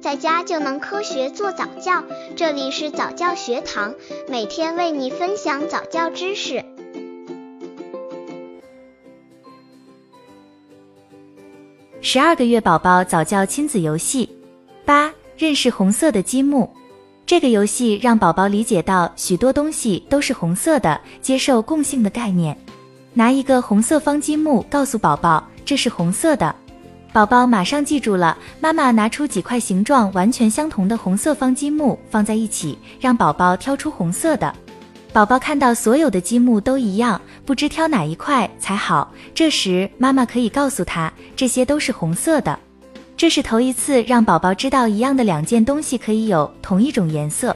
在家就能科学做早教。这里是早教学堂，每天为你分享早教知识。十二个月宝宝早教亲子游戏八：认识红色的积木。这个游戏让宝宝理解到许多东西都是红色的，接受共性的概念。拿一个红色方积木，告诉宝宝这是红色的，宝宝马上记住了。妈妈拿出几块形状完全相同的红色方积木放在一起，让宝宝挑出红色的。宝宝看到所有的积木都一样，不知挑哪一块才好。这时妈妈可以告诉他这些都是红色的。这是头一次让宝宝知道一样的两件东西可以有同一种颜色，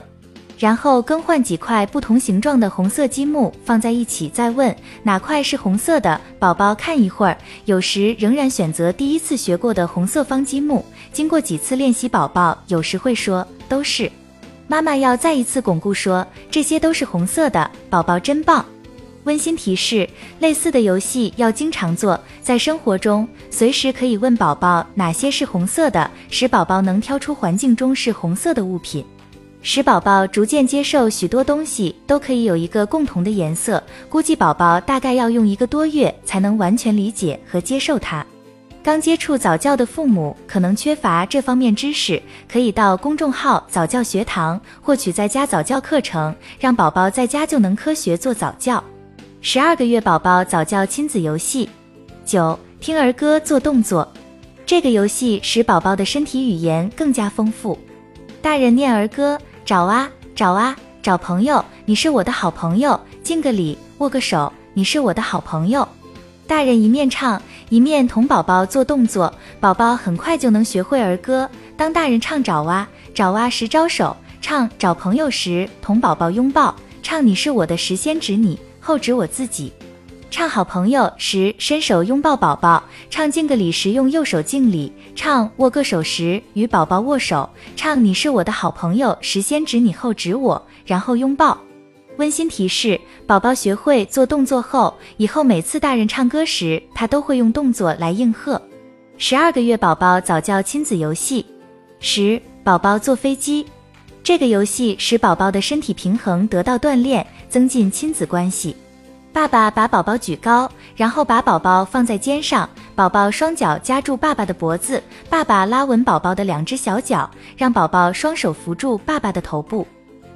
然后更换几块不同形状的红色积木放在一起，再问哪块是红色的。宝宝看一会儿，有时仍然选择第一次学过的红色方积木。经过几次练习，宝宝有时会说都是。妈妈要再一次巩固说这些都是红色的，宝宝真棒。温馨提示：类似的游戏要经常做，在生活中随时可以问宝宝哪些是红色的，使宝宝能挑出环境中是红色的物品，使宝宝逐渐接受许多东西都可以有一个共同的颜色。估计宝宝大概要用一个多月才能完全理解和接受它。刚接触早教的父母可能缺乏这方面知识，可以到公众号早教学堂获取在家早教课程，让宝宝在家就能科学做早教。十二个月宝宝早教亲子游戏九，听儿歌做动作。这个游戏使宝宝的身体语言更加丰富。大人念儿歌：找啊找啊找朋友，你是我的好朋友。敬个礼，握个手，你是我的好朋友。大人一面唱，一面同宝宝做动作，宝宝很快就能学会儿歌。当大人唱找啊找啊时招手，唱找朋友时同宝宝拥抱，唱你是我的时先指你。后指我自己，唱好朋友时伸手拥抱宝宝，唱敬个礼时用右手敬礼，唱握个手时与宝宝握手，唱你是我的好朋友时先指你后指我，然后拥抱。温馨提示：宝宝学会做动作后，以后每次大人唱歌时，他都会用动作来应和。十二个月宝宝早教亲子游戏十，宝宝坐飞机。这个游戏使宝宝的身体平衡得到锻炼，增进亲子关系。爸爸把宝宝举高，然后把宝宝放在肩上，宝宝双脚夹住爸爸的脖子，爸爸拉稳宝宝的两只小脚，让宝宝双手扶住爸爸的头部。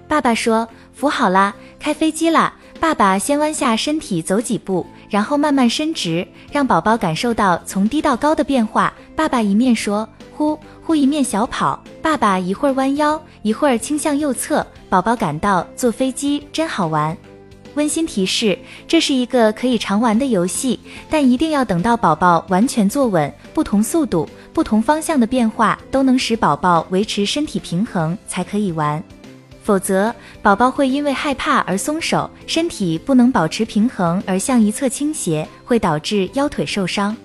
爸爸说：“扶好啦，开飞机啦！”爸爸先弯下身体走几步，然后慢慢伸直，让宝宝感受到从低到高的变化。爸爸一面说。呼呼，一面小跑，爸爸一会儿弯腰，一会儿倾向右侧，宝宝感到坐飞机真好玩。温馨提示：这是一个可以常玩的游戏，但一定要等到宝宝完全坐稳，不同速度、不同方向的变化都能使宝宝维持身体平衡才可以玩，否则宝宝会因为害怕而松手，身体不能保持平衡而向一侧倾斜，会导致腰腿受伤。